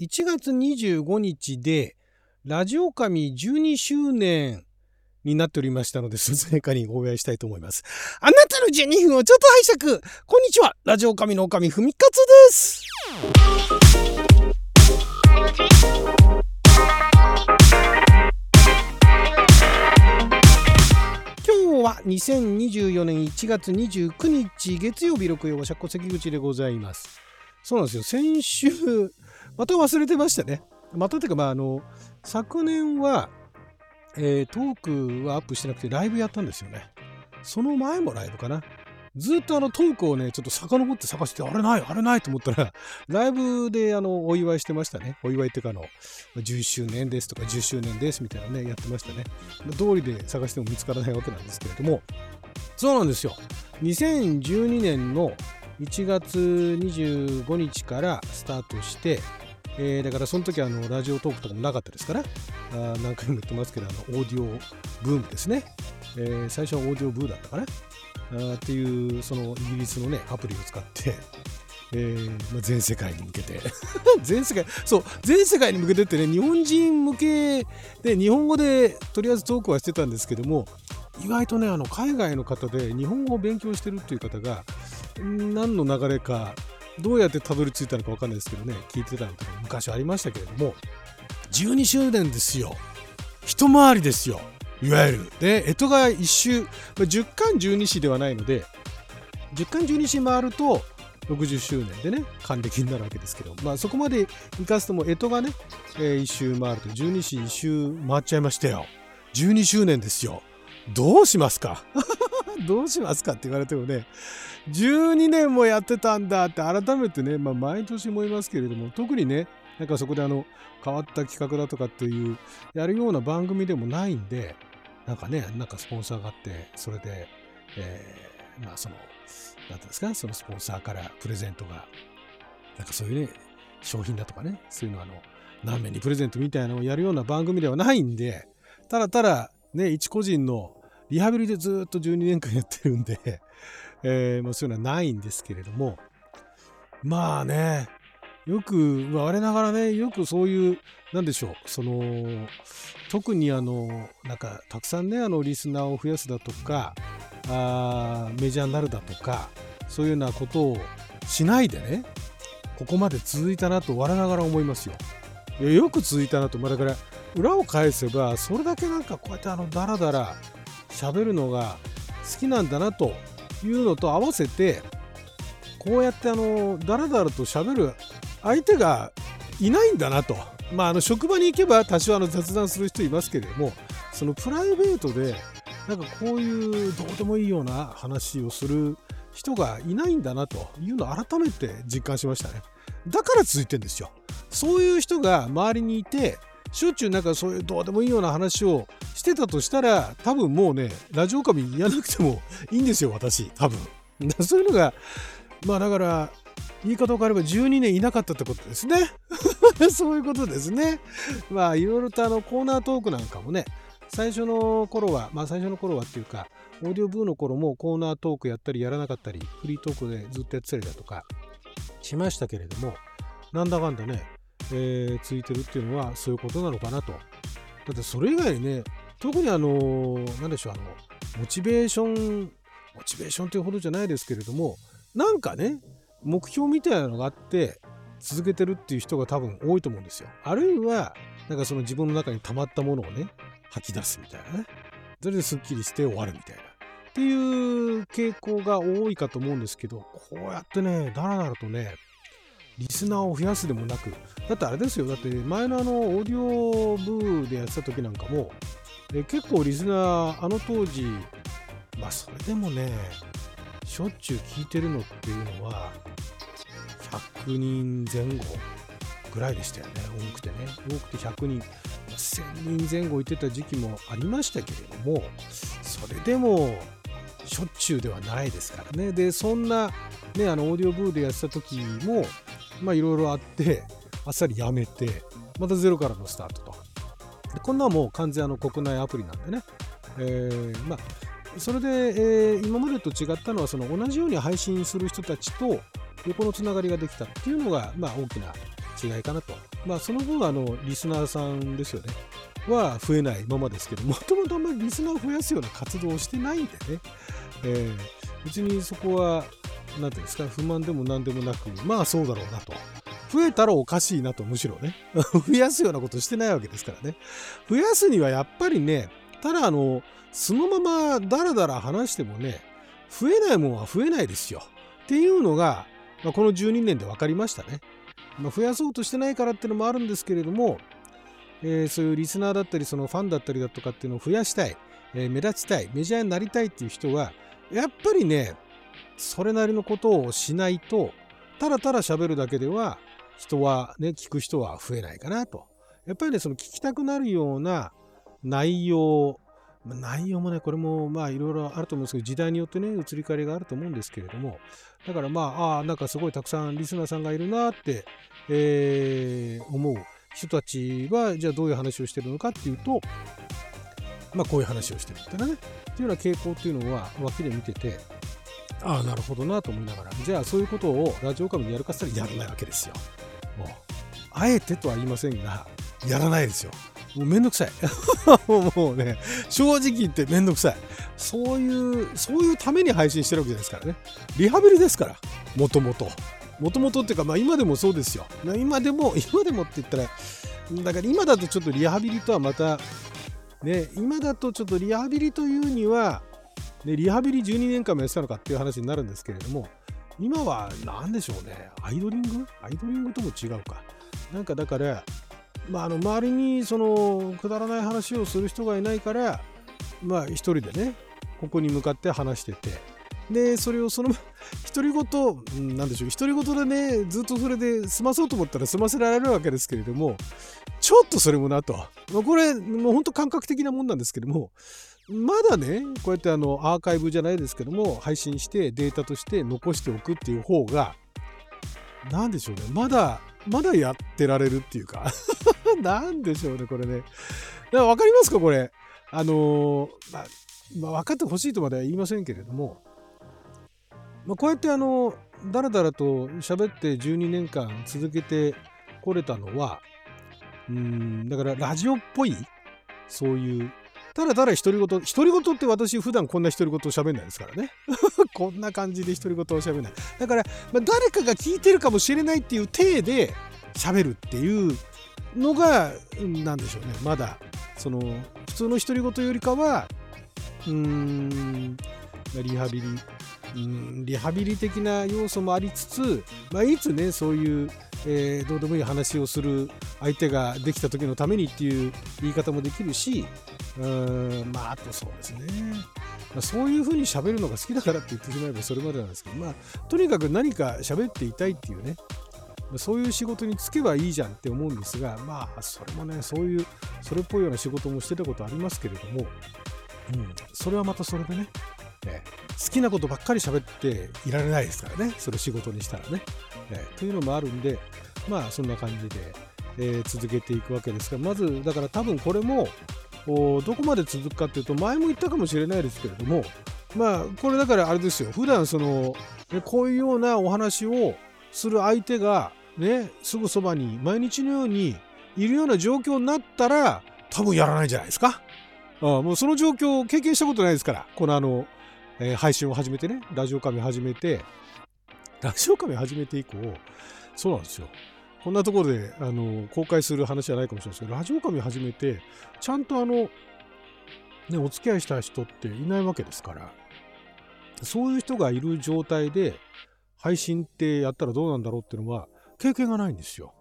1月25日で、ラジオ神12周年になっておりましたので、そのかにお祝いしたいと思います。あなたの12分をちょっと拝借こんにちはラジオ神の神ふみかつです今日は2024年1月29日月曜日6曜は釈迦関口でございます。そうなんですよ。先週、また忘れてましたね。またてか、まあ、あの、昨年は、えー、トークはアップしてなくてライブやったんですよね。その前もライブかな。ずっとあのトークをね、ちょっと遡って探して、あれない、あれないと思ったら、ライブであのお祝いしてましたね。お祝いっていうかあの、10周年ですとか10周年ですみたいなね、やってましたね。通りで探しても見つからないわけなんですけれども、そうなんですよ。2012年の1月25日からスタートして、えー、だからその時はあのラジオトークとかもなかったですから、あ何回も言ってますけど、あのオーディオブームですね。えー、最初はオーディオブーだったかなあっていう、そのイギリスのね、アプリを使って、えーまあ、全世界に向けて 全世界、そう、全世界に向けてってね、日本人向けで、日本語でとりあえずトークはしてたんですけども、意外とね、あの海外の方で日本語を勉強してるっていう方が、何の流れか、どうやってたどり着いたのか分かんないですけどね、聞いてたのとか昔ありましたけれども、12周年ですよ。一回りですよ。いわゆる。で、干支が一周、10巻12子ではないので、10巻12子回ると、60周年でね、還暦になるわけですけど、まあそこまで生かすとも、干支がね、えー、1周回ると、12子1周回っちゃいましたよ。12周年ですよ。どうしますか？どうしますかって言われてもね、12年もやってたんだって改めてね、まあ、毎年思いますけれども、特にね、なんかそこであの、変わった企画だとかっていう、やるような番組でもないんで、なんかね、なんかスポンサーがあって、それで、えー、まあその、なんていうんですか、そのスポンサーからプレゼントが、なんかそういうね、商品だとかね、そういうのあの、何名にプレゼントみたいなのをやるような番組ではないんで、ただただ、ね、一個人のリハビリでずっと12年間やってるんで、えー、まあ、そういうのはないんですけれども、まあね、よく、我ながらね、よくそういう、なんでしょう、その、特にあの、なんか、たくさんね、あの、リスナーを増やすだとか、あメジャーになるだとか、そういうようなことをしないでね、ここまで続いたなと我ながら思いますよ。よく続いたなと、まあ、だから、裏を返せば、それだけなんかこうやってあの、だらだら、喋るのが好きなんだなというのと合わせてこうやってあのだらだらと喋る相手がいないんだなと。まあ、あの職場に行けば多少あの雑談する人いますけれどもそのプライベートでなんかこういうどうでもいいような話をする人がいないんだなというのを改めて実感しましたね。だから続いてんですよ。そういう人が周りにいてしょっちゅうなんかそういうどうでもいいような話をしてたとしたら多分もうねラジオ神やらなくてもいいんですよ私。多分。そういうのがまあだから言い方を変えれば12年いなかったってことですね。そういうことですね。まあいろいろとあのコーナートークなんかもね最初の頃はまあ最初の頃はっていうかオーディオブーの頃もコーナートークやったりやらなかったりフリートークでずっとやってたりだとかしましたけれどもなんだかんだねえー、ついてるっていうのはそういうことなのかなと。だってそれ以外にね、特にあの、なんでしょう、あの、モチベーション、モチベーションというほどじゃないですけれども、なんかね、目標みたいなのがあって、続けてるっていう人が多分多いと思うんですよ。あるいは、なんかその自分の中に溜まったものをね、吐き出すみたいなね。それですっきりして終わるみたいな。っていう傾向が多いかと思うんですけど、こうやってね、だらだらとね、リスナーを増やすでもなく、だってあれですよ、だって前のあのオーディオブーでやってた時なんかも、え結構リスナー、あの当時、まあそれでもね、しょっちゅう聞いてるのっていうのは、100人前後ぐらいでしたよね、多くてね。多くて100人、1000人前後いてた時期もありましたけれども、それでも、しょっちゅうではないですからね。で、そんな、ね、あの、オーディオブーでやってた時も、まあいろいろあってあっさりやめてまたゼロからのスタートとでこんなもう完全あの国内アプリなんでね、えー、まあそれで、えー、今までと違ったのはその同じように配信する人たちと横のつながりができたっていうのが、まあ、大きな違いかなと。まあ、その分、あの、リスナーさんですよね。は増えないままですけど、もともとあんまりリスナーを増やすような活動をしてないんでね。えー、別にそこは、何ていうんですか、不満でも何でもなく、まあそうだろうなと。増えたらおかしいなと、むしろね。増やすようなことしてないわけですからね。増やすにはやっぱりね、ただあの、そのままダラダラ話してもね、増えないもんは増えないですよ。っていうのが、まあ、この12年で分かりましたね。まあ、増やそうとしてないからっていうのもあるんですけれども、えー、そういうリスナーだったり、そのファンだったりだとかっていうのを増やしたい、えー、目立ちたい、メジャーになりたいっていう人は、やっぱりね、それなりのことをしないと、ただただ喋るだけでは、人はね、聞く人は増えないかなと。やっぱりね、その聞きたくなるような内容、内容もね、これもまあいろいろあると思うんですけど、時代によってね、移り変わりがあると思うんですけれども、だからまあ、ああ、なんかすごいたくさんリスナーさんがいるなって、えー、思う人たちは、じゃあどういう話をしてるのかっていうと、まあこういう話をしてるみたいなね、っていうような傾向っていうのは脇で見てて、ああ、なるほどなと思いながら、じゃあそういうことをラジオカムでやるかって言ったらやらないわけですよ。もう、あえてとは言いませんが、やらないですよ。もうめんどくさい。もうね、正直言ってめんどくさい。そういう、そういうために配信してるわけですからね。リハビリですから、もともと。もともとっていうか、まあ今でもそうですよ。今でも、今でもって言ったら、だから今だとちょっとリハビリとはまた、ね、今だとちょっとリハビリというには、ね、リハビリ12年間もやってたのかっていう話になるんですけれども、今は何でしょうね、アイドリング？アイドリングとも違うか。なんかだから、まあ、あの周りにそのくだらない話をする人がいないからまあ一人でねここに向かって話してて。でそれをその独り言なんでしょう独り言でねずっとそれで済まそうと思ったら済ませられるわけですけれどもちょっとそれもなと、まあ、これもう本当感覚的なもんなんですけどもまだねこうやってあのアーカイブじゃないですけども配信してデータとして残しておくっていう方が何でしょうねまだまだやってられるっていうか なんでしょうね、これね。だから分かりますか、これ。あのー、まあ、まあ、分かってほしいとまでは言いませんけれども、まあ、こうやってあの、だらだらと喋って12年間続けてこれたのは、うん、だからラジオっぽい、そういうただただ独り言、独り言って私普段こんな独り言を喋んないですからね。こんな感じで独り言を喋んない。だから、まあ、誰かが聞いてるかもしれないっていう体で喋るっていうのが、なんでしょうね。まだ、その、普通の独り言よりかは、うーん、リハビリ、うんリハビリ的な要素もありつつ、まあ、いつねそういう、えー、どうでもいい話をする相手ができた時のためにっていう言い方もできるしうんまああとそうですね、まあ、そういうふうに喋るのが好きだからって言ってしまえばそれまでなんですけどまあとにかく何か喋っていたいっていうね。そういう仕事に就けばいいじゃんって思うんですがまあそれもねそういうそれっぽいような仕事もしてたことありますけれども、うん、それはまたそれでね、えー、好きなことばっかり喋っていられないですからね。それ仕事にしたらね、えー、というのもあるんでまあそんな感じで、えー、続けていくわけですがまずだから多分これもどこまで続くかっていうと前も言ったかもしれないですけれどもまあこれだからあれですよ普段そのこういうようなお話をする相手がねすぐそばに毎日のようにいるような状況になったら多分やらないじゃないですか。あもうその状況を経験したことないですからこのあの、えー、配信を始めてねラジオカメ始めてラジオカメ始めて以降そうなんですよこんなところであの公開する話じゃないかもしれないですけど、ラジオ神始めて、ちゃんとあの、ね、お付き合いした人っていないわけですから、そういう人がいる状態で配信ってやったらどうなんだろうっていうのは経験がないんですよ。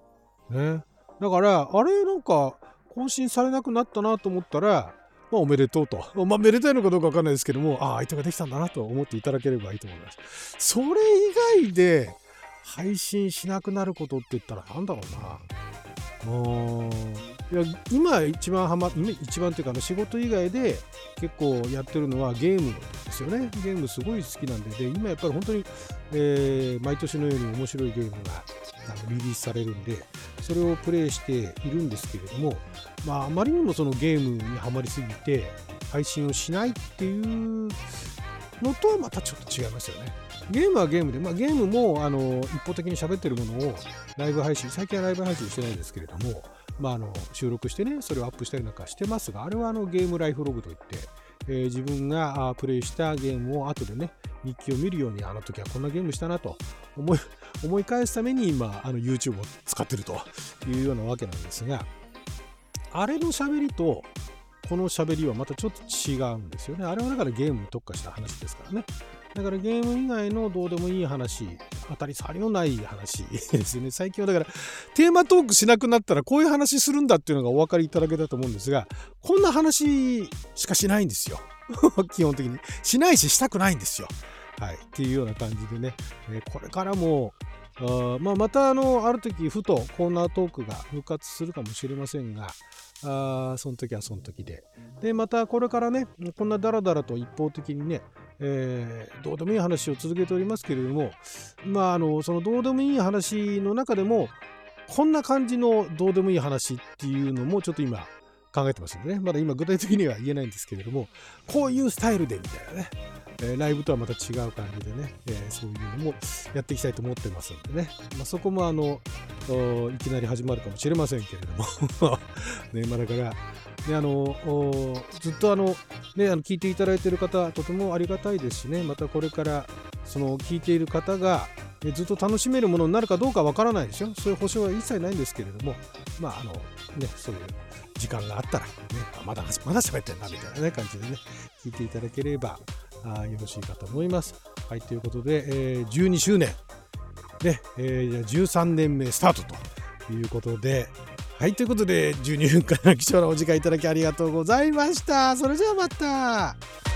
ね。だから、あれなんか更新されなくなったなと思ったら、まあ、おめでとうと。まあ、めでたいのかどうかわかんないですけども、ああ、相手ができたんだなと思っていただければいいと思います。それ以外で、配信しなくなることって言ったら何だろうな。うんいや今一番はま一番っていうか仕事以外で結構やってるのはゲームですよねゲームすごい好きなんでで今やっぱり本当に、えー、毎年のように面白いゲームがあのリリースされるんでそれをプレイしているんですけれども、まあ、あまりにもそのゲームにはまりすぎて配信をしないっていうのとはまたちょっと違いますよね。ゲームはゲームで、まあ、ゲームもあの一方的に喋ってるものをライブ配信、最近はライブ配信してないですけれども、まあ、あの収録してね、それをアップしたりなんかしてますが、あれはあのゲームライフログといって、えー、自分がプレイしたゲームを後でね、日記を見るように、あの時はこんなゲームしたなと思い 思い返すために今、あの YouTube を使ってるというようなわけなんですが、あれの喋りと、この喋りはまたちょっと違うんですよね。あれはだからゲームに特化した話ですからね。だからゲーム以外のどうでもいい話、当たり障りのない話ですよね。最近はだからテーマトークしなくなったらこういう話するんだっていうのがお分かりいただけたと思うんですが、こんな話しかしないんですよ。基本的に。しないししたくないんですよ。はい。っていうような感じでね、えこれからも、あまあ、またあのある時ふとコーナートークが復活するかもしれませんが、あその時はその時で。で、またこれからね、こんなダラダラと一方的にね、えー、どうでもいい話を続けておりますけれども、まあ、あの、そのどうでもいい話の中でも、こんな感じのどうでもいい話っていうのもちょっと今考えてますんでね、まだ今具体的には言えないんですけれども、こういうスタイルでみたいなね、えー、ライブとはまた違う感じでね、えー、そういうのもやっていきたいと思ってますんでね、まあ、そこもあのいきなり始まるかもしれませんけれども。ね、ま、だから、ね、あのずっとあの、ね、あの聞いていただいている方とてもありがたいですしね。またこれからその聞いている方がずっと楽しめるものになるかどうかわからないですよ。そういう保証は一切ないんですけれども。まああのねそういう時間があったら、ね、まだまだ喋ってんなみたいな、ね、感じでね聞いていただければあよろしいかと思います。はい、ということで、えー、12周年で、えー、13年目スタートということで、はい、ということで、12分間の貴重なお時間いただきありがとうございました。それじゃあまた。